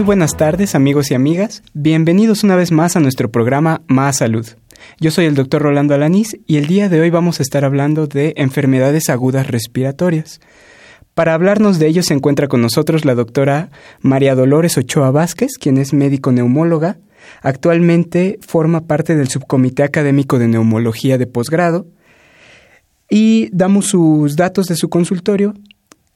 Muy buenas tardes amigos y amigas, bienvenidos una vez más a nuestro programa Más Salud. Yo soy el doctor Rolando Alanís y el día de hoy vamos a estar hablando de enfermedades agudas respiratorias. Para hablarnos de ello se encuentra con nosotros la doctora María Dolores Ochoa Vázquez, quien es médico neumóloga. Actualmente forma parte del subcomité académico de neumología de posgrado y damos sus datos de su consultorio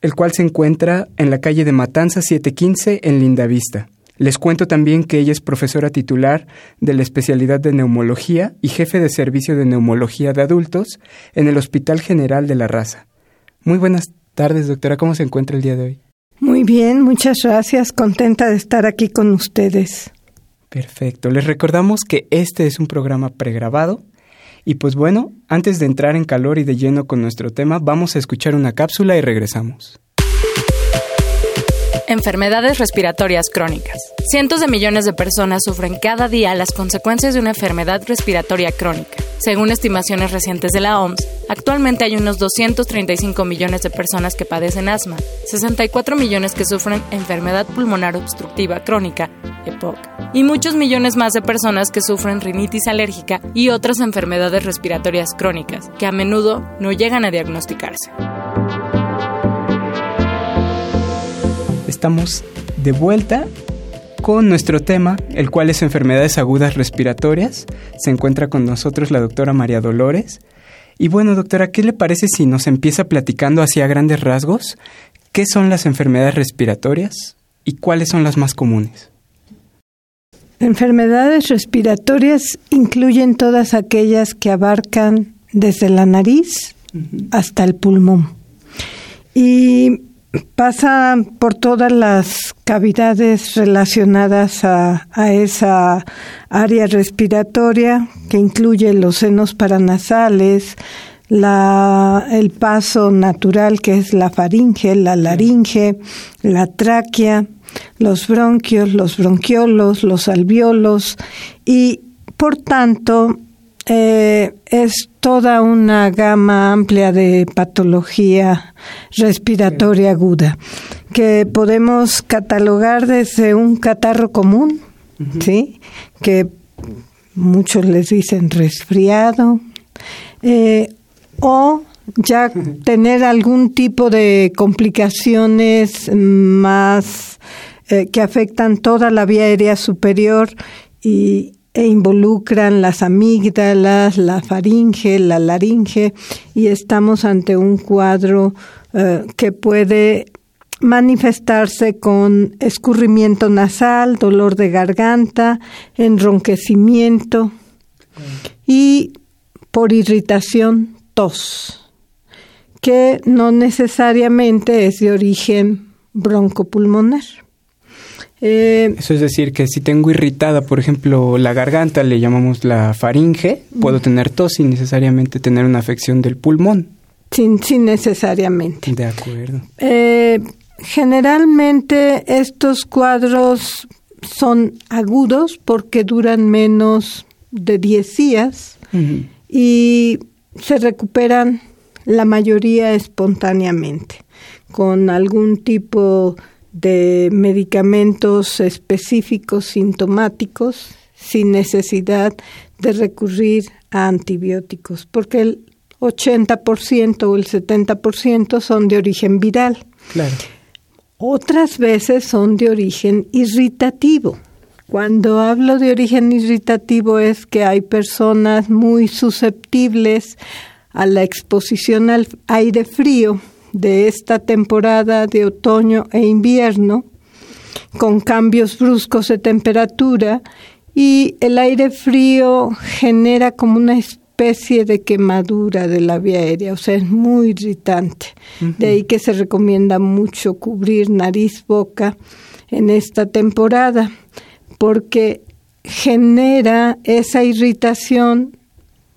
el cual se encuentra en la calle de Matanza 715 en Lindavista. Les cuento también que ella es profesora titular de la especialidad de neumología y jefe de servicio de neumología de adultos en el Hospital General de la Raza. Muy buenas tardes, doctora. ¿Cómo se encuentra el día de hoy? Muy bien, muchas gracias. Contenta de estar aquí con ustedes. Perfecto. Les recordamos que este es un programa pregrabado. Y pues bueno, antes de entrar en calor y de lleno con nuestro tema, vamos a escuchar una cápsula y regresamos. Enfermedades respiratorias crónicas. Cientos de millones de personas sufren cada día las consecuencias de una enfermedad respiratoria crónica. Según estimaciones recientes de la OMS, actualmente hay unos 235 millones de personas que padecen asma, 64 millones que sufren enfermedad pulmonar obstructiva crónica, EPOC, y muchos millones más de personas que sufren rinitis alérgica y otras enfermedades respiratorias crónicas, que a menudo no llegan a diagnosticarse. Estamos de vuelta con nuestro tema, el cual es enfermedades agudas respiratorias. Se encuentra con nosotros la doctora María Dolores. Y bueno, doctora, ¿qué le parece si nos empieza platicando así a grandes rasgos qué son las enfermedades respiratorias y cuáles son las más comunes? Enfermedades respiratorias incluyen todas aquellas que abarcan desde la nariz hasta el pulmón. Y pasa por todas las cavidades relacionadas a, esa área respiratoria que incluye los senos paranasales, la, el paso natural que es la faringe, la laringe, la tráquea, los bronquios, los bronquiolos, los alveolos y por tanto eh, es toda una gama amplia de patología respiratoria aguda que podemos catalogar desde un catarro común, ¿sí? que muchos les dicen resfriado, eh, o ya tener algún tipo de complicaciones más eh, que afectan toda la vía aérea superior y, e involucran las amígdalas, la faringe, la laringe y estamos ante un cuadro eh, que puede manifestarse con escurrimiento nasal, dolor de garganta, enronquecimiento y por irritación tos, que no necesariamente es de origen broncopulmonar. Eh, Eso es decir, que si tengo irritada, por ejemplo, la garganta, le llamamos la faringe, puedo tener tos sin necesariamente tener una afección del pulmón. Sin, sin necesariamente. De acuerdo. Eh, generalmente estos cuadros son agudos porque duran menos de 10 días y se recuperan la mayoría espontáneamente con algún tipo de medicamentos específicos sintomáticos sin necesidad de recurrir a antibióticos, porque el 80% o el 70% son de origen viral. Claro. Otras veces son de origen irritativo. Cuando hablo de origen irritativo es que hay personas muy susceptibles a la exposición al aire frío de esta temporada de otoño e invierno, con cambios bruscos de temperatura y el aire frío genera como una especie de quemadura de la vía aérea, o sea, es muy irritante. De ahí que se recomienda mucho cubrir nariz, boca en esta temporada, porque genera esa irritación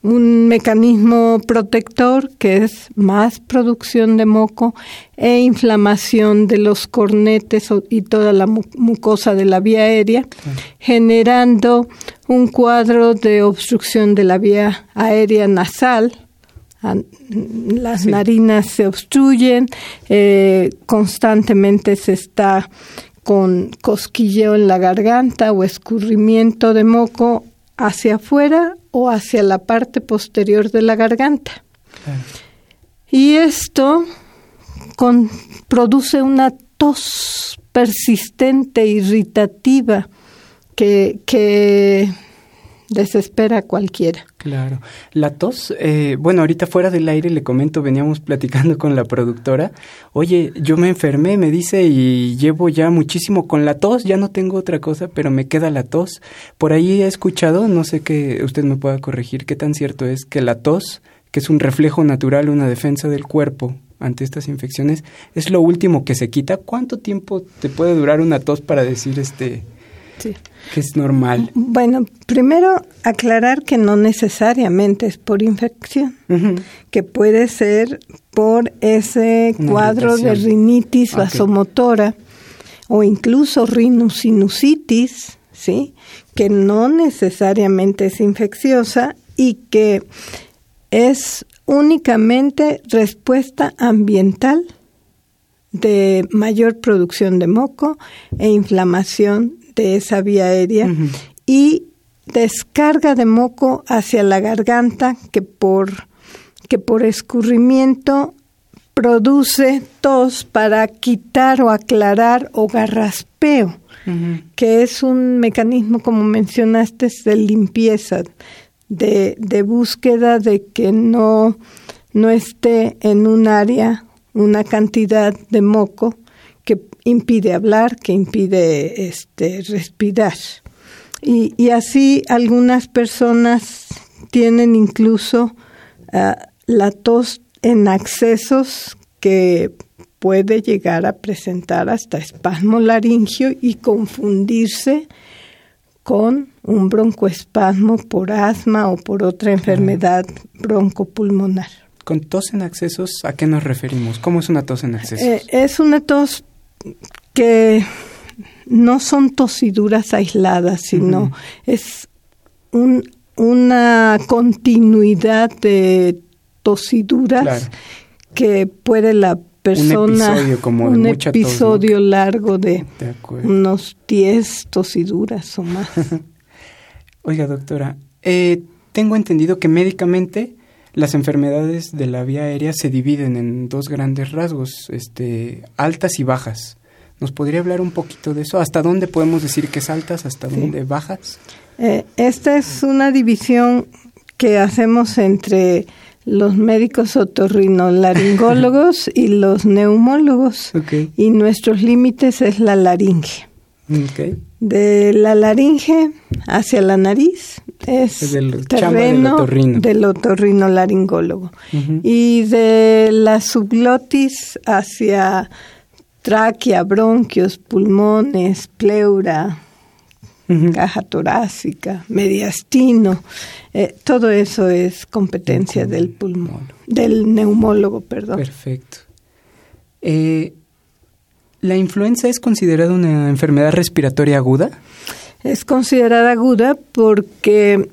un mecanismo protector que es más producción de moco e inflamación de los cornetes y toda la mucosa de la vía aérea, generando un cuadro de obstrucción de la vía aérea nasal. Las narinas se obstruyen, eh, constantemente se está con cosquilleo en la garganta o escurrimiento de moco hacia afuera o hacia la parte posterior de la garganta. Y esto produce una tos persistente, irritativa, que, que desespera a cualquiera. Claro. La tos, eh, bueno, ahorita fuera del aire le comento, veníamos platicando con la productora, oye, yo me enfermé, me dice, y llevo ya muchísimo con la tos, ya no tengo otra cosa, pero me queda la tos. Por ahí he escuchado, no sé que usted me pueda corregir, qué tan cierto es que la tos, que es un reflejo natural, una defensa del cuerpo ante estas infecciones, es lo último que se quita. ¿Cuánto tiempo te puede durar una tos para decir este... Sí que es normal? Bueno, primero aclarar que no necesariamente es por infección, que puede ser por ese cuadro de rinitis vasomotora o incluso rhinosinusitis, ¿sí? que no necesariamente es infecciosa y que es únicamente respuesta ambiental de mayor producción de moco e inflamación de esa vía aérea y descarga de moco hacia la garganta que por, que por escurrimiento produce tos para quitar o aclarar o garraspeo, que es un mecanismo, como mencionaste, de limpieza, de, de búsqueda de que no, no esté en un área una cantidad de moco impide hablar, que impide este, respirar. Y, así algunas personas tienen incluso ah, la tos en accesos que puede llegar a presentar hasta espasmo laringio y confundirse con un broncoespasmo por asma o por otra enfermedad broncopulmonar. ¿Con tos en accesos a qué nos referimos? ¿Cómo es una tos en accesos? Eh, es una tos que no son tosiduras aisladas, sino es una continuidad de tosiduras que puede la persona un episodio, como un episodio largo de, unos 10 tosiduras o más. Oiga, doctora, eh, tengo entendido que médicamente las enfermedades de la vía aérea se dividen en dos grandes rasgos, este, altas y bajas. ¿Nos podría hablar un poquito de eso? ¿Hasta dónde podemos decir que es altas? ¿Hasta dónde bajas? Eh, esta es una división que hacemos entre los médicos otorrinolaringólogos y los neumólogos. Y nuestros límites es la laringe. De la laringe hacia la nariz es el terreno del otorrinolaringólogo. Y de la subglotis hacia tráquea, bronquios, pulmones, pleura, caja torácica, mediastino, eh, todo eso es competencia del pulmón, del neumólogo, perdón. Perfecto. Eh, ¿La influenza es considerada una enfermedad respiratoria aguda? Es considerada aguda porque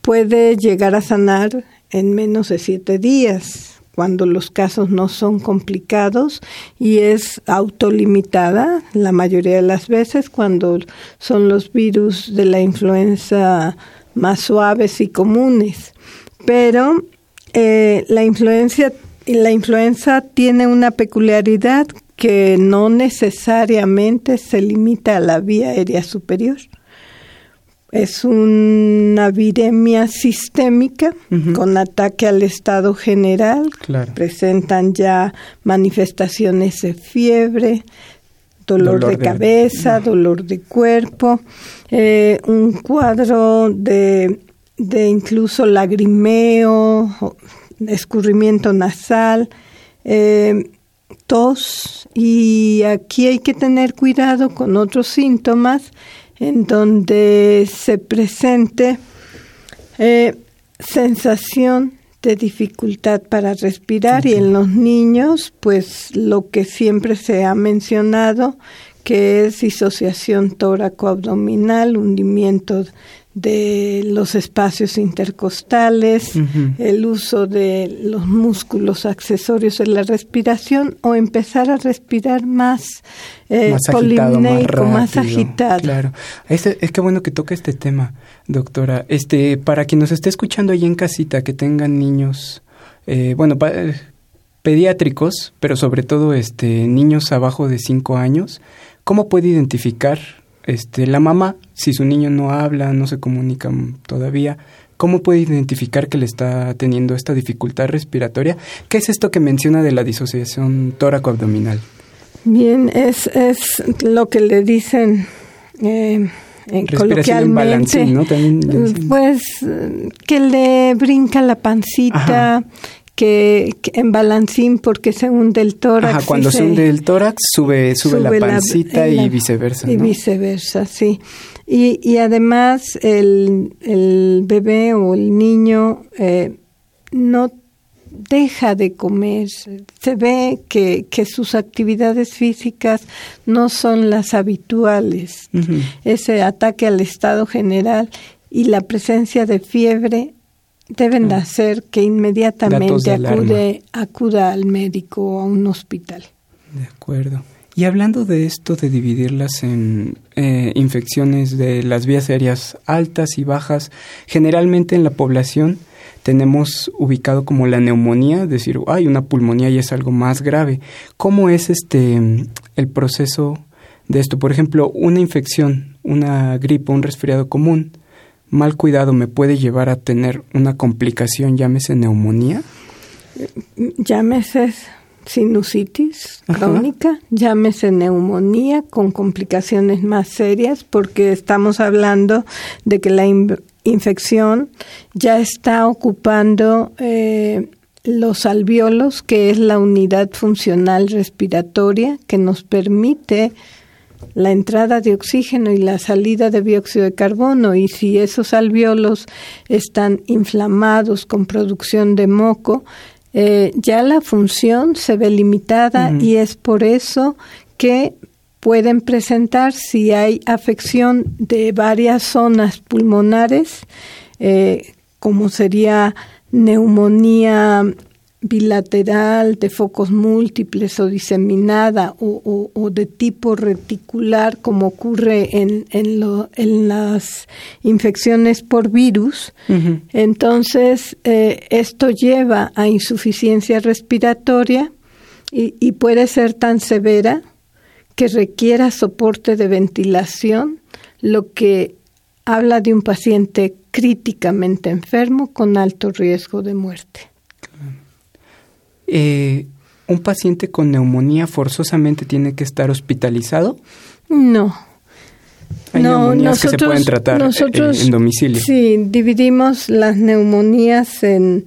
puede llegar a sanar en menos de siete días, cuando los casos no son complicados y es autolimitada la mayoría de las veces cuando son los virus de la influenza más suaves y comunes. Pero eh, la, influencia, la influenza tiene una peculiaridad que no necesariamente se limita a la vía aérea superior. Es una viremia sistémica con ataque al estado general. Presentan ya manifestaciones de fiebre, dolor, de, cabeza, dolor de cuerpo, eh, un cuadro de, de incluso lagrimeo, escurrimiento nasal, eh, tos y aquí hay que tener cuidado con otros síntomas en donde se presente eh, sensación de dificultad para respirar y en los niños, pues lo que siempre se ha mencionado, que es disociación tóraco-abdominal, hundimiento de los espacios intercostales, el uso de los músculos accesorios de la respiración o empezar a respirar más, eh, más agitado, más, agitado. Claro, es, es que bueno que toca este tema, doctora. Este, para quien nos esté escuchando ahí en casita, que tengan niños, eh, bueno, pediátricos, pero sobre todo este, niños abajo de 5 años, ¿cómo puede identificar este, la mamá, si su niño no habla, no se comunica todavía, ¿cómo puede identificar que le está teniendo esta dificultad respiratoria? ¿Qué es esto que menciona de la disociación tóraco-abdominal? Bien, es, es lo que le dicen eh, coloquialmente. ¿no? pues que le brinca la pancita, que, en balancín porque se hunde el tórax. Ajá, cuando se, hunde el tórax sube, sube, la pancita y viceversa. Y viceversa, sí. Y, y además el, el bebé o el niño eh, no deja de comer, se ve que, que sus actividades físicas no son las habituales. Ese ataque al estado general y la presencia de fiebre deben de ah. hacer que inmediatamente acude, acuda al médico o a un hospital. De acuerdo. Y hablando de esto de dividirlas en eh, infecciones de las vías aéreas altas y bajas, generalmente en la población tenemos ubicado como la neumonía, decir, hay una pulmonía y es algo más grave. ¿Cómo es este el proceso de esto? Por ejemplo, una infección, una gripe, un resfriado común, mal cuidado me puede llevar a tener una complicación, llámese neumonía? Llámese sinusitis crónica, llámese neumonía con complicaciones más serias, porque estamos hablando de que la infección ya está ocupando eh, los alveolos, que es la unidad funcional respiratoria que nos permite la entrada de oxígeno y la salida de dióxido de carbono y si esos alveolos están inflamados con producción de moco, eh, ya la función se ve limitada y es por eso que pueden presentar si hay afección de varias zonas pulmonares, eh, como sería neumonía bilateral, de focos múltiples o diseminada o, de tipo reticular, como ocurre en, en, las infecciones por virus, entonces eh, esto lleva a insuficiencia respiratoria y, y puede ser tan severa que requiera soporte de ventilación, lo que habla de un paciente críticamente enfermo con alto riesgo de muerte. Eh, ¿Un paciente con neumonía forzosamente tiene que estar hospitalizado? No. Hay neumonías que se pueden tratar eh, en domicilio. Sí, dividimos las neumonías en,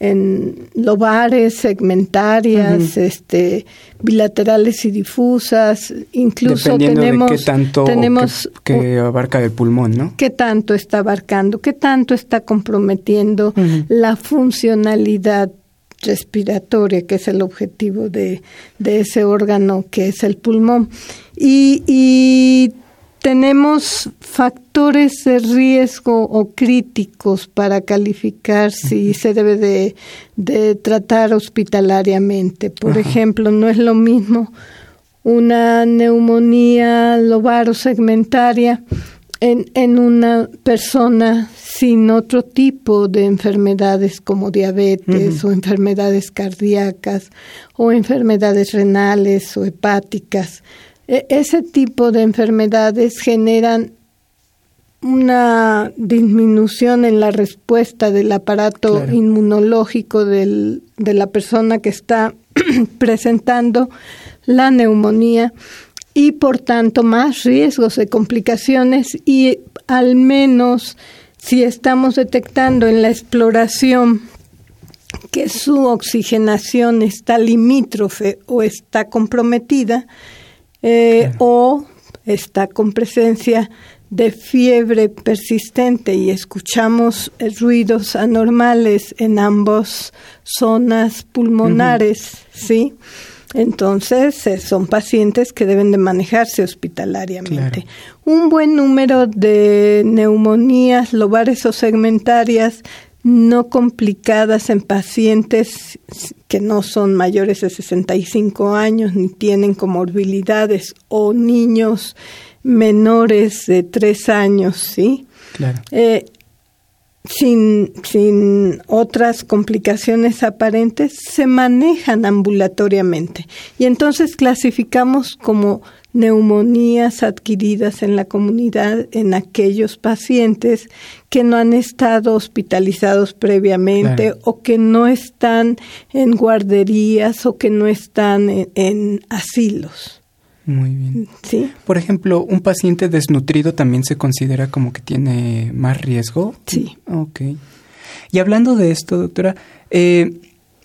en lobares, segmentarias, este, bilaterales y difusas. Incluso tenemos, de qué tanto tenemos que, abarca el pulmón, ¿no? ¿Qué tanto está abarcando? ¿Qué tanto está comprometiendo la funcionalidad respiratoria, que es el objetivo de, ese órgano que es el pulmón. Y, tenemos factores de riesgo o críticos para calificar si se debe de, tratar hospitalariamente. Por ejemplo, no es lo mismo una neumonía lobarosegmentaria en, en una persona sin otro tipo de enfermedades como diabetes o enfermedades cardíacas o enfermedades renales o hepáticas. E, ese tipo de enfermedades generan una disminución en la respuesta del aparato inmunológico del, de la persona que está presentando la neumonía y por tanto más riesgos de complicaciones y al menos si estamos detectando en la exploración que su oxigenación está limítrofe o está comprometida eh, o está con presencia de fiebre persistente y escuchamos ruidos anormales en ambas zonas pulmonares, ¿sí? Entonces, eh, son pacientes que deben de manejarse hospitalariamente. Un buen número de neumonías lobares o segmentarias no complicadas en pacientes que no son mayores de 65 años ni tienen comorbilidades o niños menores de 3 años, ¿sí? Claro. Eh, sin, sin otras complicaciones aparentes, se manejan ambulatoriamente. Y entonces clasificamos como neumonías adquiridas en la comunidad en aquellos pacientes que no han estado hospitalizados previamente o que no están en guarderías o que no están en asilos. Muy bien. Sí. Por ejemplo, ¿un paciente desnutrido también se considera como que tiene más riesgo? Sí. Ok. Y hablando de esto, doctora, eh,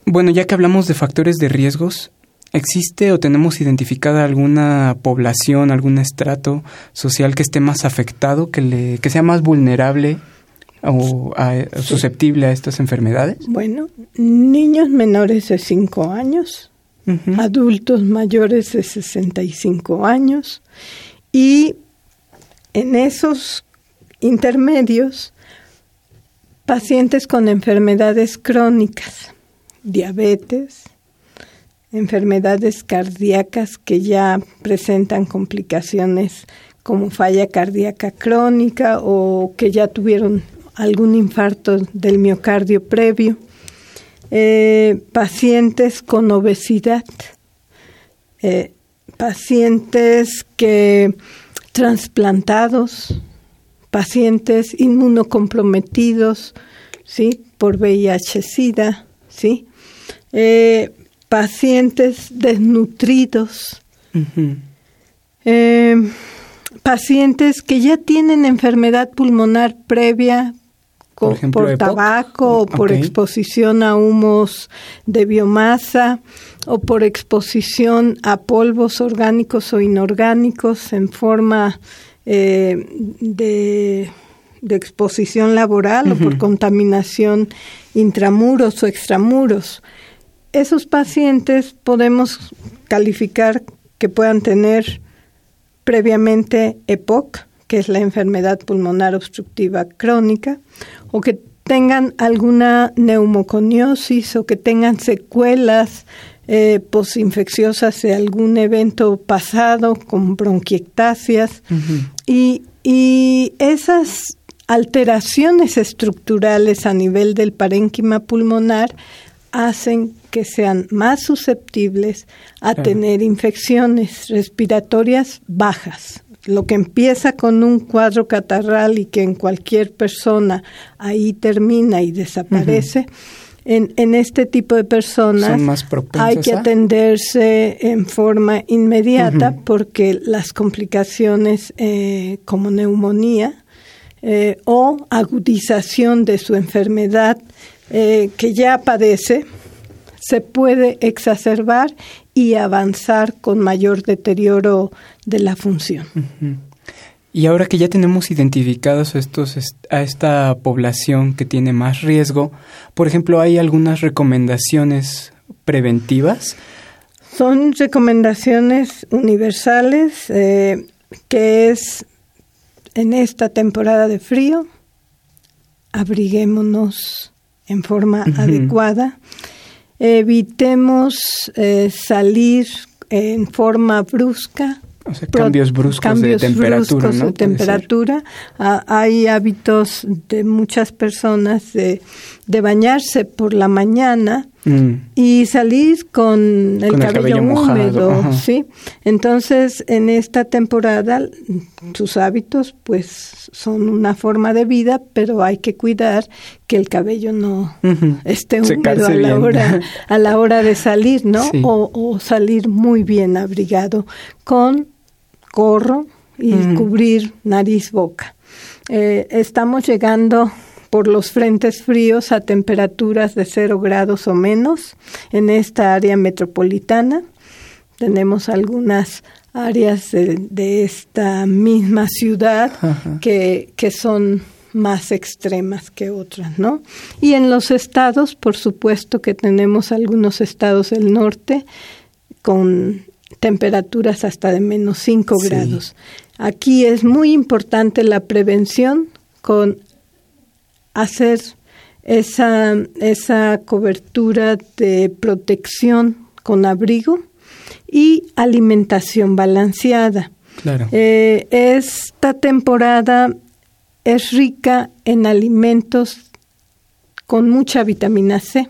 bueno, ya que hablamos de factores de riesgos, ¿existe o tenemos identificada alguna población, algún estrato social que esté más afectado, que, le, que sea más vulnerable o susceptible a estas enfermedades? Bueno, niños menores de 5 años, adultos mayores de 65 años. Y en esos intermedios pacientes con enfermedades crónicas, diabetes, enfermedades cardíacas que ya presentan complicaciones como falla cardíaca crónica o que ya tuvieron algún infarto del miocardio previo eh, pacientes con obesidad, eh, pacientes que trasplantados, pacientes inmunocomprometidos, ¿sí? Por VIH-Sida, ¿sí? Eh, pacientes desnutridos, pacientes que ya tienen enfermedad pulmonar previa por, tabaco o por exposición a humos de biomasa o por exposición a polvos orgánicos o inorgánicos en forma eh, de, exposición laboral o por contaminación intramuros o extramuros. Esos pacientes podemos calificar que puedan tener previamente EPOC, que es la enfermedad pulmonar obstructiva crónica, o que tengan alguna neumoconiosis o que tengan secuelas eh, posinfecciosas de algún evento pasado con bronquiectasias. Y, y esas alteraciones estructurales a nivel del parénquima pulmonar hacen que sean más susceptibles a tener infecciones respiratorias bajas lo que empieza con un cuadro catarral y que en cualquier persona ahí termina y desaparece, en, en, este tipo de personas hay que atenderse en forma inmediata porque las complicaciones eh, como neumonía eh, o agudización de su enfermedad eh, que ya padece se puede exacerbar y avanzar con mayor deterioro de la función. Y ahora que ya tenemos identificados estos, a esta población que tiene más riesgo, por ejemplo, ¿hay algunas recomendaciones preventivas? Son recomendaciones universales, eh, que es en esta temporada de frío, abriguémonos en forma adecuada, evitemos eh, salir en forma brusca o sea, cambios bruscos de temperatura, ¿no? de temperatura. Ah, hay hábitos de muchas personas de, de bañarse por la mañana mm. y salir con el, cabello, húmedo, ¿sí? Entonces, en esta temporada, sus hábitos, pues, son una forma de vida, pero hay que cuidar que el cabello no esté húmedo a la, hora, a la hora de salir, ¿no? O, o salir muy bien abrigado con corro y cubrir nariz, boca. Eh, estamos llegando por los frentes fríos a temperaturas de cero grados o menos en esta área metropolitana. Tenemos algunas áreas de, esta misma ciudad que, que son más extremas que otras, ¿no? Y en los estados, por supuesto que tenemos algunos estados del norte con temperaturas hasta de menos 5 grados. Aquí es muy importante la prevención con hacer esa, esa cobertura de protección con abrigo y alimentación balanceada. Claro. Eh, esta temporada es rica en alimentos con mucha vitamina C.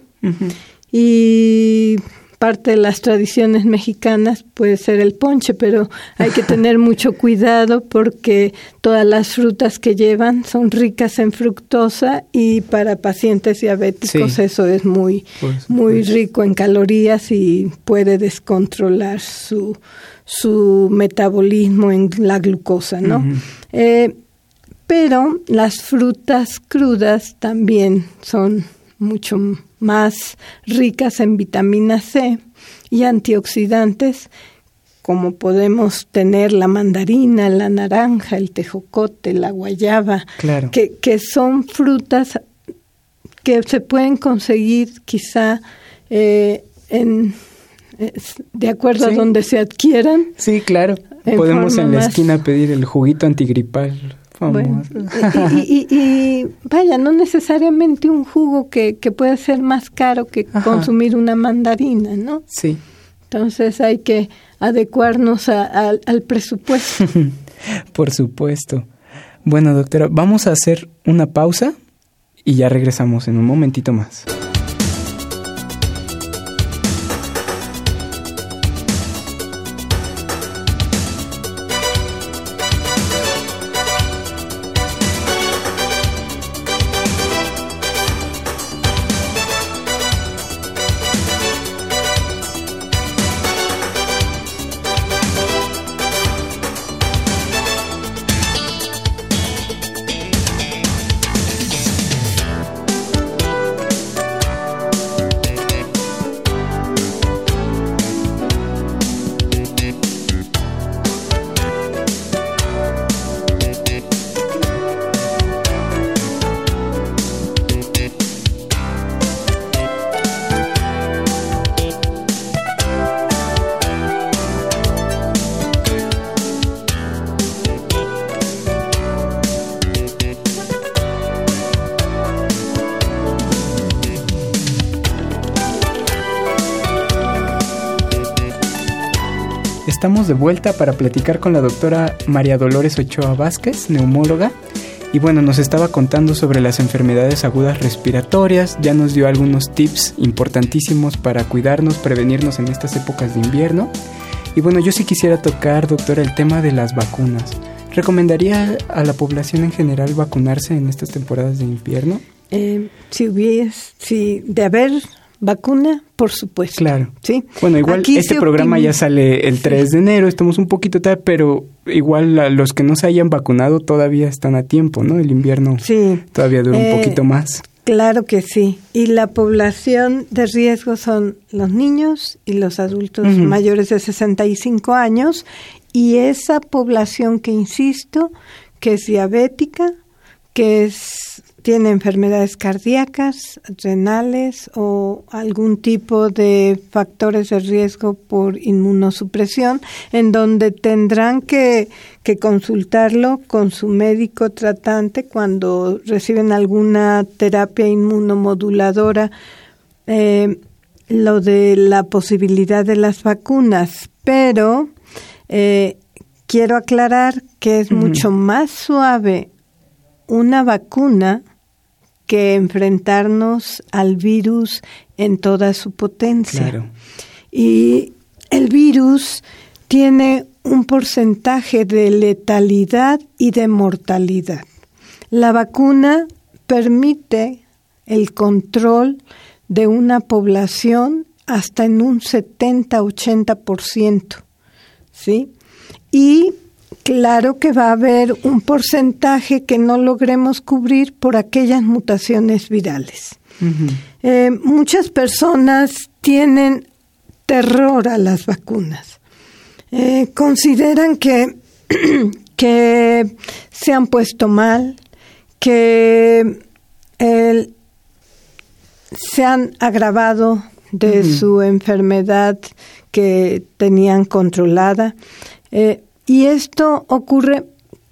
Y parte de las tradiciones mexicanas puede ser el ponche, pero hay que tener mucho cuidado porque todas las frutas que llevan son ricas en fructosa y para pacientes diabéticos eso es muy, muy rico en calorías y puede descontrolar su, su metabolismo en la glucosa, ¿no? Eh, pero las frutas crudas también son mucho más ricas en vitamina C y antioxidantes, como podemos tener la mandarina, la naranja, el tejocote, la guayaba, que, que son frutas que se pueden conseguir quizá eh, en de acuerdo a donde se adquieran. Sí, claro. Podemos en la esquina pedir el juguito antigripal y, vaya, no necesariamente un jugo que, que puede ser más caro que consumir una mandarina, ¿no? Sí. Entonces hay que adecuarnos al presupuesto. Por supuesto. Bueno, doctora, vamos a hacer una pausa y ya regresamos en un momentito más. De vuelta para platicar con la doctora María Dolores Ochoa Vázquez, neumóloga. Y bueno, nos estaba contando sobre las enfermedades agudas respiratorias, ya nos dio algunos tips importantísimos para cuidarnos, prevenirnos en estas épocas de invierno. Y bueno, yo sí quisiera tocar, doctora, el tema de las vacunas. ¿Recomendaría a la población en general vacunarse en estas temporadas de invierno? Eh, si hubiese, si de haber vacuna, por supuesto. Claro. Sí. Bueno, igual este programa ya sale el 3 de enero, estamos un poquito tarde, pero igual los que no se hayan vacunado todavía están a tiempo, ¿no? El invierno sí. todavía dura un eh, poquito más. Claro que sí. Y la población de riesgo son los niños y los adultos mayores de 65 años y esa población que insisto, que es diabética, que es tiene enfermedades cardíacas, renales o algún tipo de factores de riesgo por inmunosupresión, en donde tendrán que, consultarlo con su médico tratante cuando reciben alguna terapia inmunomoduladora. Eh, lo de la posibilidad de las vacunas, pero eh, quiero aclarar que es mucho más suave una vacuna que enfrentarnos al virus en toda su potencia. Y el virus tiene un porcentaje de letalidad y de mortalidad. La vacuna permite el control de una población hasta en un 70-80%, ¿sí? Y claro que va a haber un porcentaje que no logremos cubrir por aquellas mutaciones virales. Eh, muchas personas tienen terror a las vacunas. Eh, consideran que, que se han puesto mal, que se han agravado de su enfermedad que tenían controlada. Eh, y esto ocurre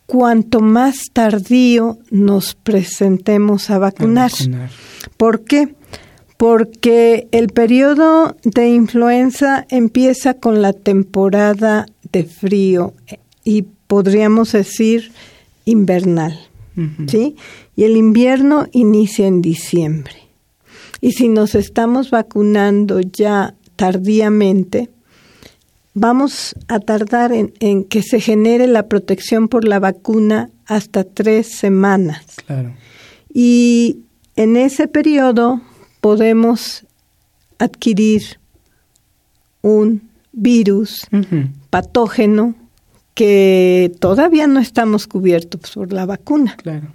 cuanto más tardío nos presentemos a vacunar. ¿Por qué? Porque el periodo de influenza empieza con la temporada de frío y podríamos decir invernal, ¿sí? Y el invierno inicia en diciembre. Y si nos estamos vacunando ya tardíamente, vamos a tardar en, que se genere la protección por la vacuna hasta tres semanas. Claro. Y en ese periodo podemos adquirir un virus patógeno que todavía no estamos cubiertos por la vacuna. Claro.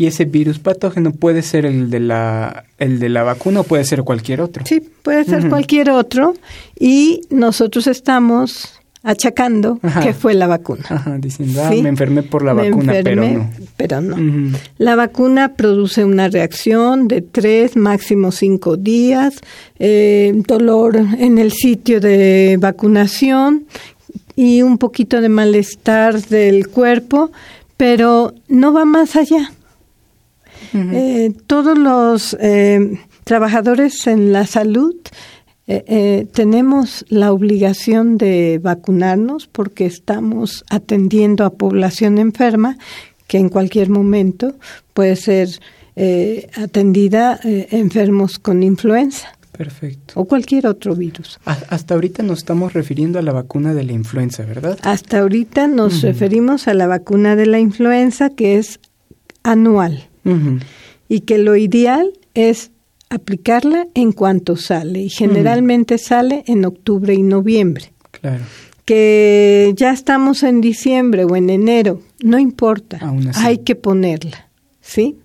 Y ese virus patógeno puede ser el de la, el de la vacuna o puede ser cualquier otro. Sí, puede ser cualquier otro. Y nosotros estamos achacando que fue la vacuna. Ajá, diciendo, ah, me enfermé por la vacuna, pero no. Pero no. La vacuna produce una reacción de tres, máximo cinco días, eh, dolor en el sitio de vacunación y un poquito de malestar del cuerpo, pero no va más allá. Eh, todos los eh, trabajadores en la salud eh, tenemos la obligación de vacunarnos porque estamos atendiendo a población enferma que en cualquier momento puede ser atendida enfermos con influenza. Perfecto. O cualquier otro virus. Hasta ahorita nos estamos refiriendo a la vacuna de la influenza, ¿verdad? Hasta ahorita nos referimos a la vacuna de la influenza que es anual y que lo ideal es aplicarla en cuanto sale y generalmente sale en octubre y noviembre. Claro. Que ya estamos en diciembre o en enero, no importa, hay que ponerla, ¿sí?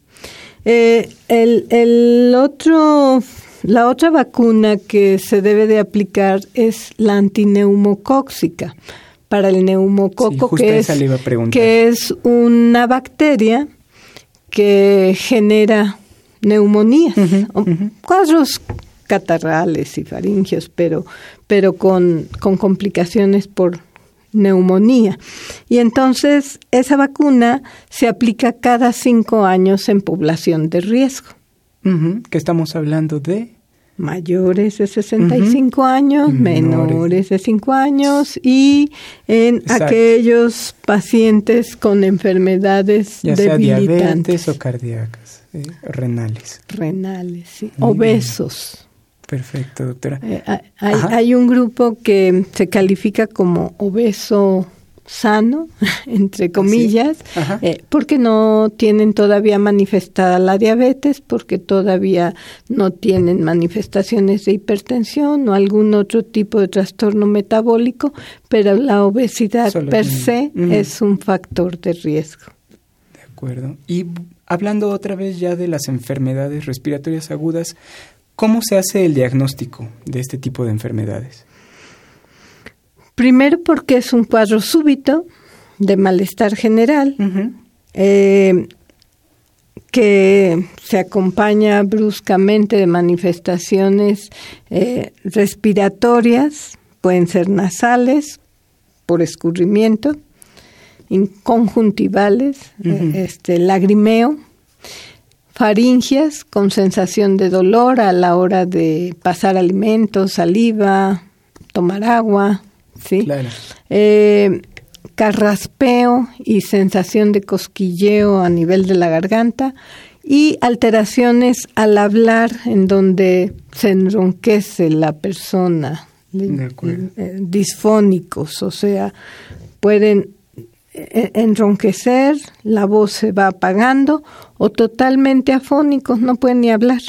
Eh, el, el otro, la otra vacuna que se debe de aplicar es la antineumocóxica para el neumococo, que, es, que es una bacteria que genera neumonías, cuadros catarrales y faringios, pero, pero con, con complicaciones por neumonía. Y entonces esa vacuna se aplica cada cinco años en población de riesgo. que estamos hablando de mayores de 65 años, menores. de 5 años y en aquellos pacientes con enfermedades ya sea diabetes o cardíacas, ¿eh? renales. Renales, sí. Obesos. Perfecto, doctora. Eh, hay, hay, un grupo que se califica como obeso sano, entre comillas, eh, porque no tienen todavía manifestada la diabetes, porque todavía no tienen manifestaciones de hipertensión o algún otro tipo de trastorno metabólico, pero la obesidad per se es un factor de riesgo. De acuerdo. Y hablando otra vez ya de las enfermedades respiratorias agudas, ¿cómo se hace el diagnóstico de este tipo de enfermedades? Primero porque es un cuadro súbito de malestar general, eh, que se acompaña bruscamente de manifestaciones eh, respiratorias, pueden ser nasales, por escurrimiento, conjuntivales, eh, este, lagrimeo, faringias con sensación de dolor a la hora de pasar alimentos, saliva, tomar agua, ¿sí? Eh, carraspeo y sensación de cosquilleo a nivel de la garganta y alteraciones al hablar en donde se enronquece la persona, eh, disfónicos, o sea, pueden eh, enronquecer, la voz se va apagando o totalmente afónicos, no pueden ni hablar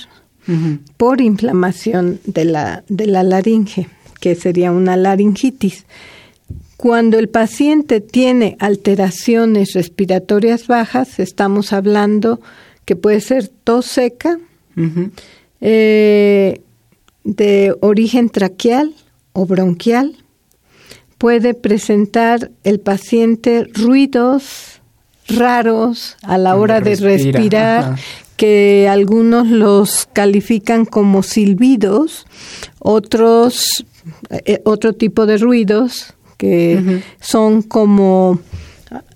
por inflamación de la, de la laringe, que sería una laringitis. Cuando el paciente tiene alteraciones respiratorias bajas, estamos hablando que puede ser tos seca, eh, de origen traqueal o bronquial. Puede presentar el paciente ruidos raros a la hora de respirar, que algunos los califican como silbidos, otros eh, otro tipo de ruidos que son como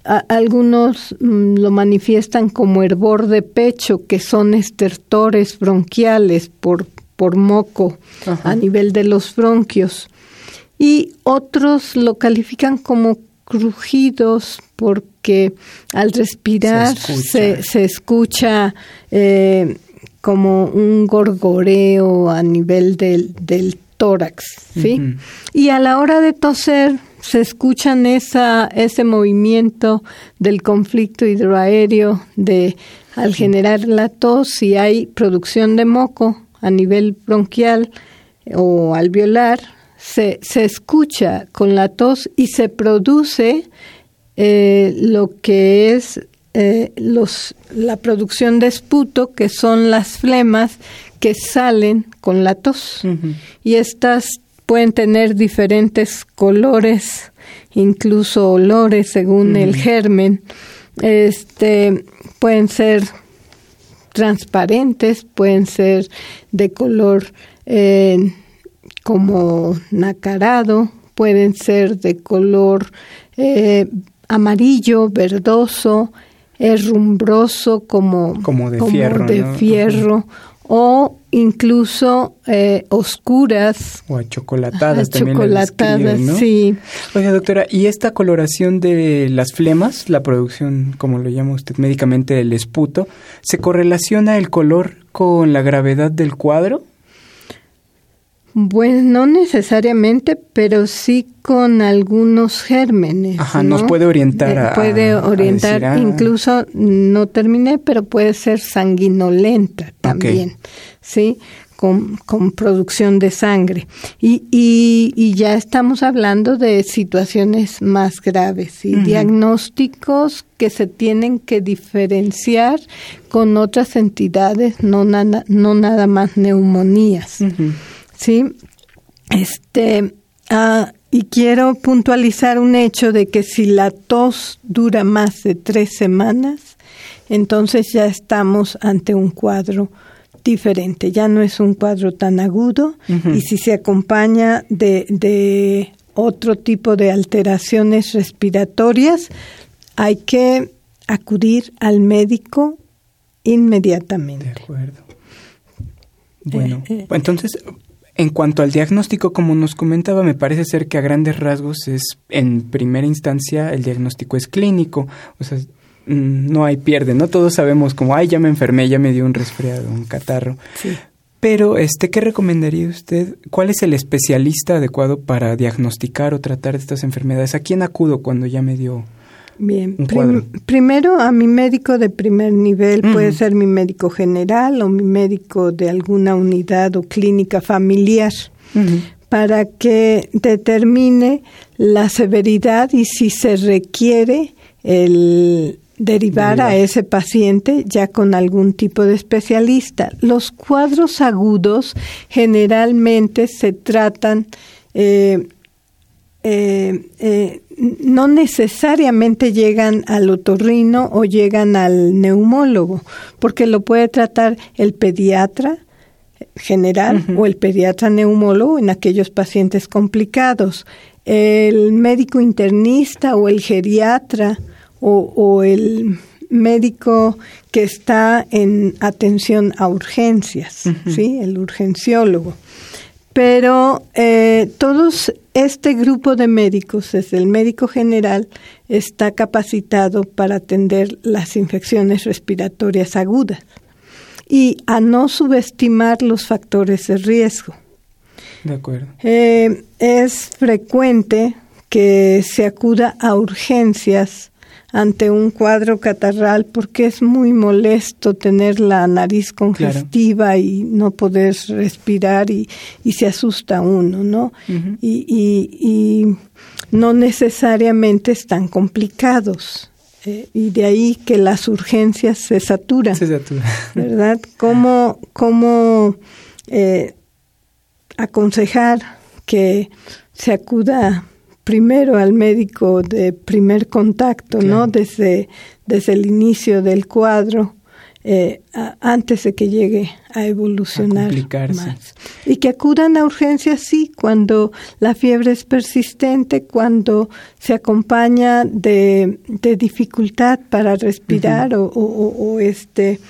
algunos mm, lo manifiestan como hervor de pecho, que son estertores bronquiales por, por moco a nivel de los bronquios. Y otros lo califican como crujidos porque al respirar se escucha, eh, como un gorgoreo a nivel del, del tórax, ¿sí? Y a la hora de toser se escuchan esa, ese movimiento del conflicto hidroaéreo de al generar la tos, si hay producción de moco a nivel bronquial o alveolar, se, se escucha con la tos y se produce eh, lo que es eh, los, la producción de esputo, que son las flemas que salen con la tos. Y estas pueden tener diferentes colores, incluso olores según el germen. Este, pueden ser transparentes, pueden ser de color eh, como nacarado, pueden ser de color eh, amarillo, verdoso, herrumbroso como, como de fierro, fierro o incluso eh, oscuras. O achocolatadas también. Achocolatadas, sí. Oiga, doctora, ¿y esta coloración de las flemas, la producción, como lo llama usted médicamente, del esputo, se correlaciona el color con la gravedad del cuadro? Bueno, no necesariamente, pero sí con algunos gérmenes. Ajá, nos puede orientar eh, Puede orientar, ah. incluso, no terminé, pero puede ser sanguinolenta también, ¿sí? Con, con, producción de sangre. Y, y, y, ya estamos hablando de situaciones más graves y diagnósticos que se tienen que diferenciar con otras entidades, no nada, no nada más neumonías. Sí, este, ah, y quiero puntualizar un hecho de que si la tos dura más de tres semanas, entonces ya estamos ante un cuadro diferente, ya no es un cuadro tan agudo y si se acompaña de, de otro tipo de alteraciones respiratorias, hay que acudir al médico inmediatamente. De acuerdo. Bueno, eh, eh. entonces en cuanto al diagnóstico, como nos comentaba, me parece ser que a grandes rasgos es, en primera instancia, el diagnóstico es clínico. O sea, mm, no hay pierde, ¿no? Todos sabemos como, ay, ya me enfermé, ya me dio un resfriado, un catarro. Sí. Pero, este, ¿qué recomendaría usted? ¿Cuál es el especialista adecuado para diagnosticar o tratar estas enfermedades? ¿A quién acudo cuando ya me dio Bien, primero a mi médico de primer nivel, puede ser mi médico general o mi médico de alguna unidad o clínica familiar, para que determine la severidad y si se requiere el derivar a ese paciente ya con algún tipo de especialista. Los cuadros agudos generalmente se tratan eh, eh, eh, no necesariamente llegan al otorrino o llegan al neumólogo, porque lo puede tratar el pediatra general o el pediatra neumólogo en aquellos pacientes complicados, el médico internista o el geriatra o, el médico que está en atención a urgencias, ¿sí? El urgenciólogo. Pero eh, todos este grupo de médicos, desde el médico general, está capacitado para atender las infecciones respiratorias agudas y a no subestimar los factores de riesgo. De acuerdo. Eh, es frecuente que se acuda a urgencias ante un cuadro catarral porque es muy molesto tener la nariz congestiva y no poder respirar y, y se asusta uno, ¿no? y, y, no necesariamente están complicados. Eh, y de ahí que las urgencias se saturan. Se saturan. ¿Verdad? ¿Cómo, cómo eh, aconsejar que se acuda primero al médico de primer contacto, ¿no? Desde, desde el inicio del cuadro, eh, antes de que llegue a evolucionar más. Y que acudan a urgencias, sí, cuando la fiebre es persistente, cuando se acompaña de, de dificultad para respirar o, o, este,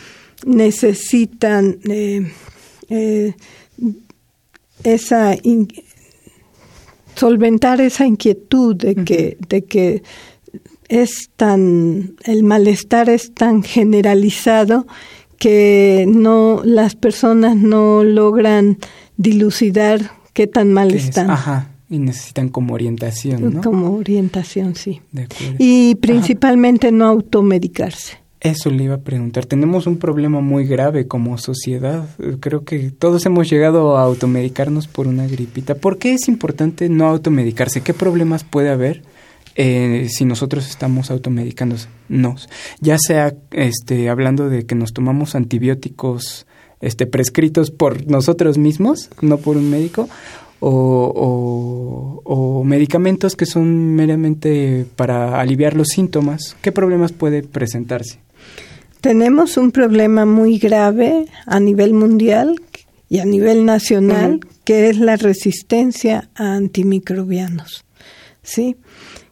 necesitan eh, eh, esa solventar esa inquietud de que, de que es tan, el malestar es tan generalizado que no, las personas no logran dilucidar qué tan mal están. Ajá, y necesitan como orientación, ¿no? Como orientación, sí. Y principalmente no automedicarse. Eso le iba a preguntar. Tenemos un problema muy grave como sociedad. Creo que todos hemos llegado a automedicarnos por una gripita. ¿Por qué es importante no automedicarse? ¿Qué problemas puede haber eh, si nosotros estamos automedicándonos? Ya sea este, hablando de que nos tomamos antibióticos este, prescritos por nosotros mismos, no por un médico, o, o, medicamentos que son meramente para aliviar los síntomas. ¿Qué problemas puede presentarse? Tenemos un problema muy grave a nivel mundial y a nivel nacional, que es la resistencia a antimicrobianos. ¿Sí?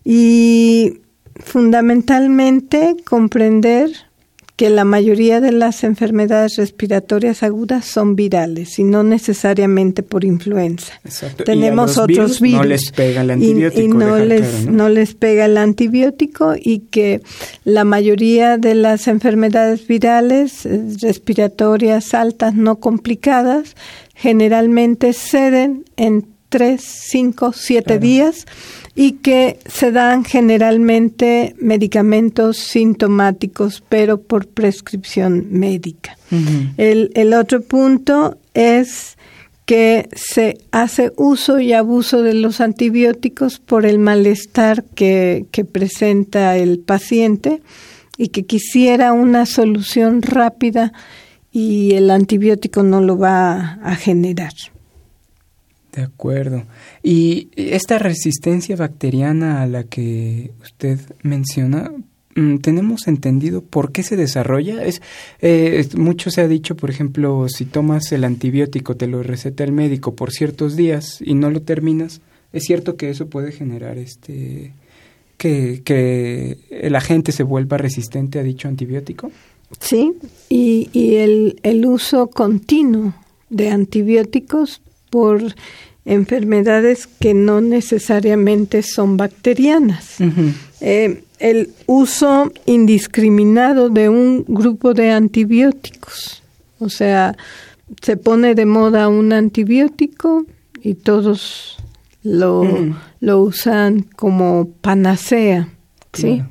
Y fundamentalmente comprender que la mayoría de las enfermedades respiratorias agudas son virales y no necesariamente por influenza. Tenemos otros virus, no les pega el antibiótico. Y, no, les, ¿no? les pega el antibiótico y que la mayoría de las enfermedades virales eh, respiratorias altas no complicadas generalmente ceden en 3, 5, 7 días y que se dan generalmente medicamentos sintomáticos, pero por prescripción médica. el, el otro punto es que se hace uso y abuso de los antibióticos por el malestar que, que presenta el paciente y que quisiera una solución rápida y el antibiótico no lo va a generar. De acuerdo. Y esta resistencia bacteriana a la que usted menciona, mm, ¿tenemos entendido por qué se desarrolla? Es, eh, mucho se ha dicho, por ejemplo, si tomas el antibiótico, te lo receta el médico por ciertos días y no lo terminas, ¿es cierto que eso puede generar este que, que el agente se vuelva resistente a dicho antibiótico? Sí, y, y el, el uso continuo de antibióticos por enfermedades que no necesariamente son bacterianas. Eh, el uso indiscriminado de un grupo de antibióticos, o sea, se pone de moda un antibiótico y todos lo, lo usan como panacea, ¿sí?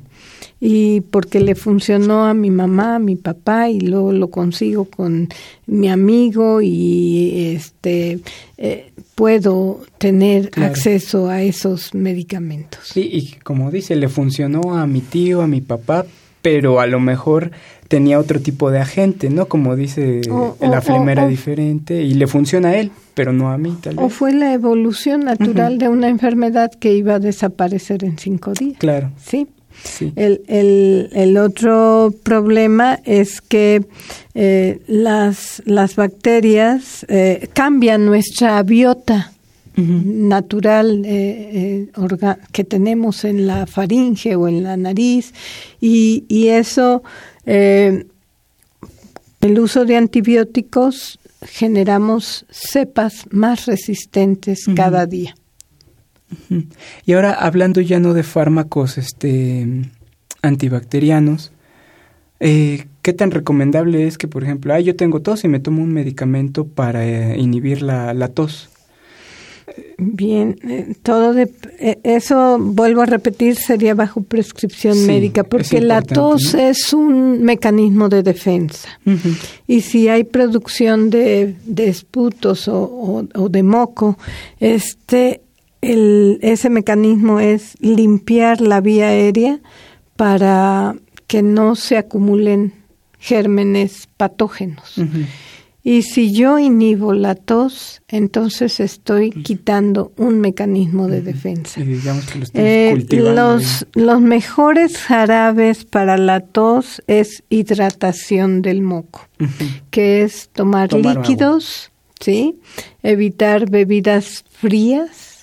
Y porque le funcionó a mi mamá, a mi papá y luego lo consigo con mi amigo y este eh, puedo tener acceso a esos medicamentos. Sí, y como dice, le funcionó a mi tío, a mi papá, pero a lo mejor tenía otro tipo de agente, ¿no? Como dice, la flema era diferente y le funciona a él, pero no a mí, tal vez. O fue la evolución natural de una enfermedad que iba a desaparecer en cinco días. Claro. Sí. Sí. El, el, el, otro problema es que eh, las, las bacterias eh, cambian nuestra biota natural eh, eh que tenemos en la faringe o en la nariz y, y eso, el uso de antibióticos generamos cepas más resistentes cada día. Y ahora hablando ya no de fármacos este, antibacterianos, eh, ¿qué tan recomendable es que, por ejemplo, ah, yo tengo tos y me tomo un medicamento para eh, inhibir la, la, tos? Bien, eh, todo de, eso, vuelvo a repetir, sería bajo prescripción médica, porque la tos es un mecanismo de defensa. Y si hay producción de, de esputos o, o de moco, este el, ese mecanismo es limpiar la vía aérea para que no se acumulen gérmenes patógenos. Y si yo inhibo la tos, entonces estoy quitando un mecanismo de defensa. Eh, los, los mejores jarabes para la tos es hidratación del moco, que es tomar, líquidos, ¿sí? evitar bebidas frías,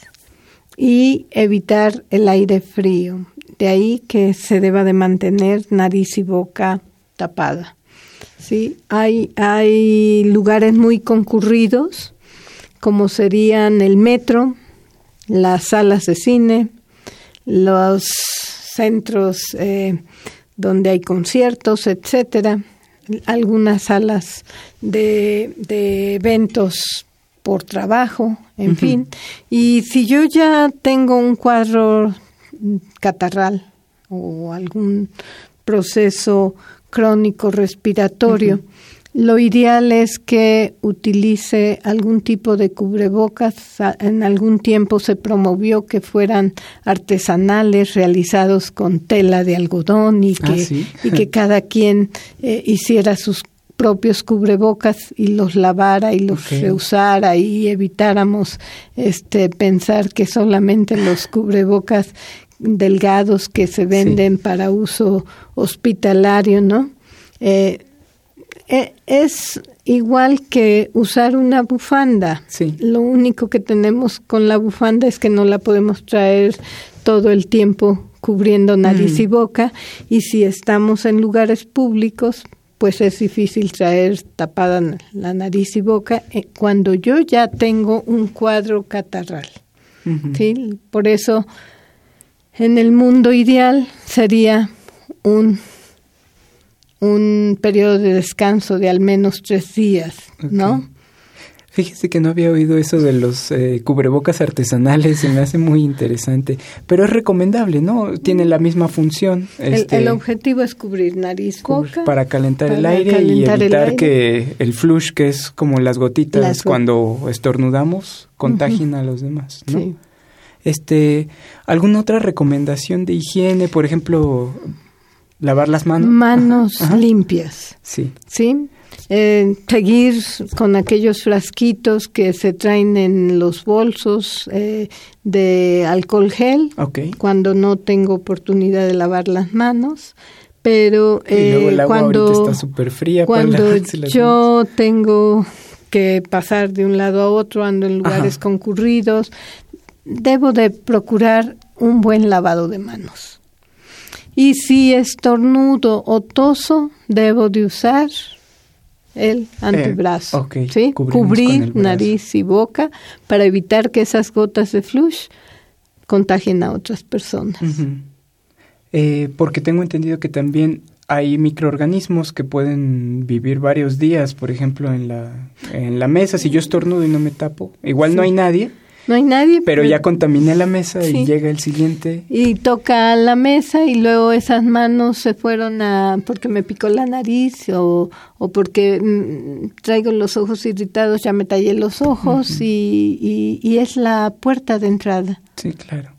y evitar el aire frío. De ahí que se deba de mantener nariz y boca tapada. ¿sí? Hay, hay lugares muy concurridos, como serían el metro, las salas de cine, los centros eh, donde hay conciertos, etcétera, algunas salas de, de eventos por trabajo, en fin. Y si yo ya tengo un cuadro catarral o algún proceso crónico respiratorio, lo ideal es que utilice algún tipo de cubrebocas. En algún tiempo se promovió que fueran artesanales, realizados con tela de algodón y ah, que, y que cada quien eh, hiciera sus propios cubrebocas y los lavara y los reusara y evitáramos este pensar que solamente los cubrebocas delgados que se venden para uso hospitalario, ¿no? Eh, eh, es igual que usar una bufanda. Lo único que tenemos con la bufanda es que no la podemos traer todo el tiempo cubriendo nariz mm. y boca y si estamos en lugares públicos pues es difícil traer tapada la nariz y boca eh, cuando yo ya tengo un cuadro catarral. ¿sí? Por eso, en el mundo ideal sería un, un periodo de descanso de al menos tres días, ¿no? Fíjese que no había oído eso de los eh, cubrebocas artesanales, se me hace muy interesante, pero es recomendable, ¿no? Tiene la misma función. el, este, objetivo es cubrir nariz, boca. Para calentar el aire y evitar que el flush, que es como las gotitas cuando estornudamos, contagien a los demás, ¿no? Sí. Este, ¿Alguna otra recomendación de higiene? Por ejemplo, lavar las manos. Manos limpias. Sí. ¿Sí? Eh, seguir con aquellos frasquitos que se traen en los bolsos eh, de alcohol gel cuando no tengo oportunidad de lavar las manos pero eh, cuando fría, cuando yo tengo que pasar de un lado a otro ando en lugares concurridos debo de procurar un buen lavado de manos. Y si estornudo o toso debo de usar el antebrazo. Eh, ¿sí? Cubrir nariz y boca para evitar que esas gotas de flush contagien a otras personas. Eh, porque tengo entendido que también hay microorganismos que pueden vivir varios días, por ejemplo, en la, en la mesa. Si yo estornudo y no me tapo, igual no hay nadie, no hay nadie. Pero, ya contaminé la mesa y llega el siguiente. Y toca la mesa y luego esas manos se fueron a porque me picó la nariz o, o porque mm, traigo los ojos irritados, ya me tallé los ojos y, y, es la puerta de entrada. Sí, claro.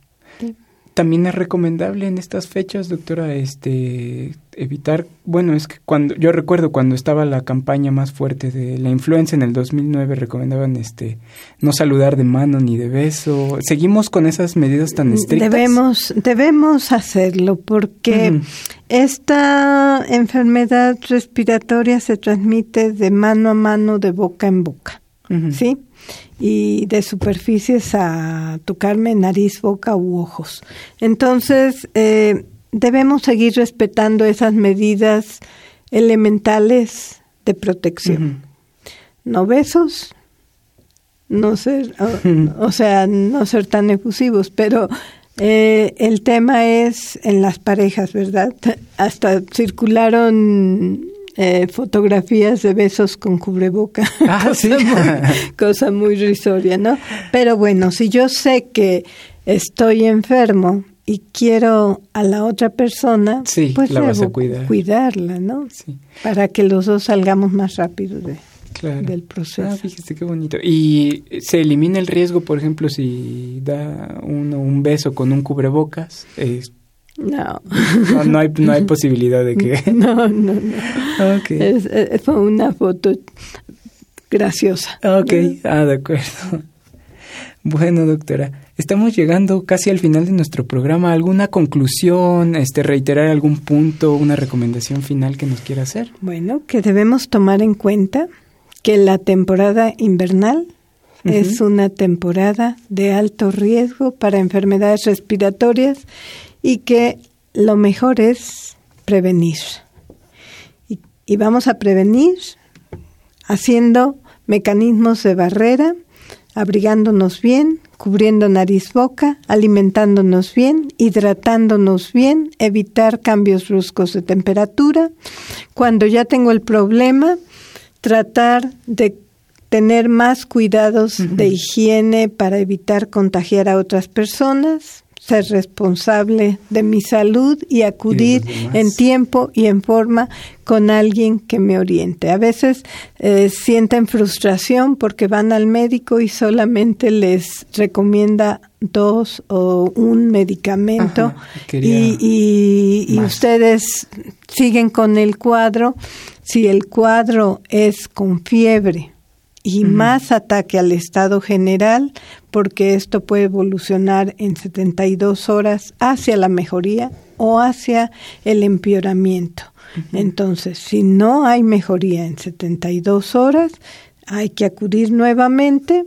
También es recomendable en estas fechas, doctora, este evitar, bueno, es que cuando yo recuerdo cuando estaba la campaña más fuerte de la influenza en el 2009 recomendaban este no saludar de mano ni de beso. Seguimos con esas medidas tan estrictas. Debemos debemos hacerlo porque esta enfermedad respiratoria se transmite de mano a mano, de boca en boca. ¿Sí? Y de superficies a tocarme nariz, boca u ojos. Entonces, eh, debemos seguir respetando esas medidas elementales de protección. No besos, no ser, o, sea, no ser tan efusivos, pero eh, el tema es en las parejas, ¿verdad? Hasta circularon eh, fotografías de besos con cubreboca. Ah, cosa, muy, cosa muy risoria, ¿no? Pero bueno, si yo sé que estoy enfermo y quiero a la otra persona, pues debo cuidarla, ¿no? Sí. Para que los dos salgamos más rápido de, del proceso. Ah, fíjese qué bonito. ¿Y se elimina el riesgo, por ejemplo, si da uno un beso con un cubrebocas? No. no. hay, no hay posibilidad de que... No, no, no. Es, fue una foto graciosa. Ok, ah, de acuerdo. Bueno, doctora, estamos llegando casi al final de nuestro programa. ¿Alguna conclusión, este, reiterar algún punto, una recomendación final que nos quiera hacer? Bueno, que debemos tomar en cuenta que la temporada invernal es una temporada de alto riesgo para enfermedades respiratorias y que lo mejor es prevenir. Y, vamos a prevenir haciendo mecanismos de barrera, abrigándonos bien, cubriendo nariz boca, alimentándonos bien, hidratándonos bien, evitar cambios bruscos de temperatura. Cuando ya tengo el problema, tratar de tener más cuidados de higiene para evitar contagiar a otras personas, ser responsable de mi salud y acudir en tiempo y en forma con alguien que me oriente. A veces eh, sienten frustración porque van al médico y solamente les recomienda dos o un medicamento y, ustedes siguen con el cuadro. Si el cuadro es con fiebre, y más ataque al estado general, porque esto puede evolucionar en 72 horas hacia la mejoría o hacia el empeoramiento. Entonces, si no hay mejoría en 72 horas, hay que acudir nuevamente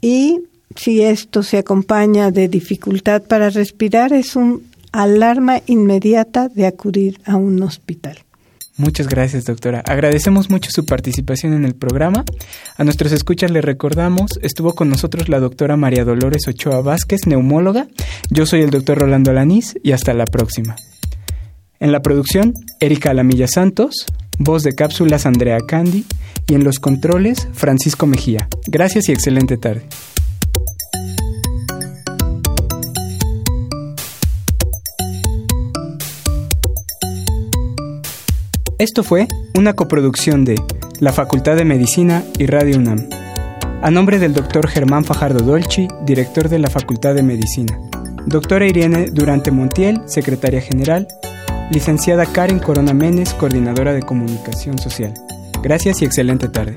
y si esto se acompaña de dificultad para respirar, es un alarma inmediata de acudir a un hospital. Muchas gracias, doctora. Agradecemos mucho su participación en el programa. A nuestros escuchas le recordamos, estuvo con nosotros la doctora María Dolores Ochoa Vázquez, neumóloga. Yo soy el doctor Rolando Alanís y hasta la próxima. En la producción, Erika Alamilla Santos, voz de cápsulas Andrea Candy y en los controles, Francisco Mejía. Gracias y excelente tarde. Esto fue una coproducción de la Facultad de Medicina y Radio UNAM. A nombre del doctor Germán Fajardo Dolci, director de la Facultad de Medicina. Doctora Irene Durante Montiel, secretaria general. Licenciada Karen Corona Menes, coordinadora de comunicación social. Gracias y excelente tarde.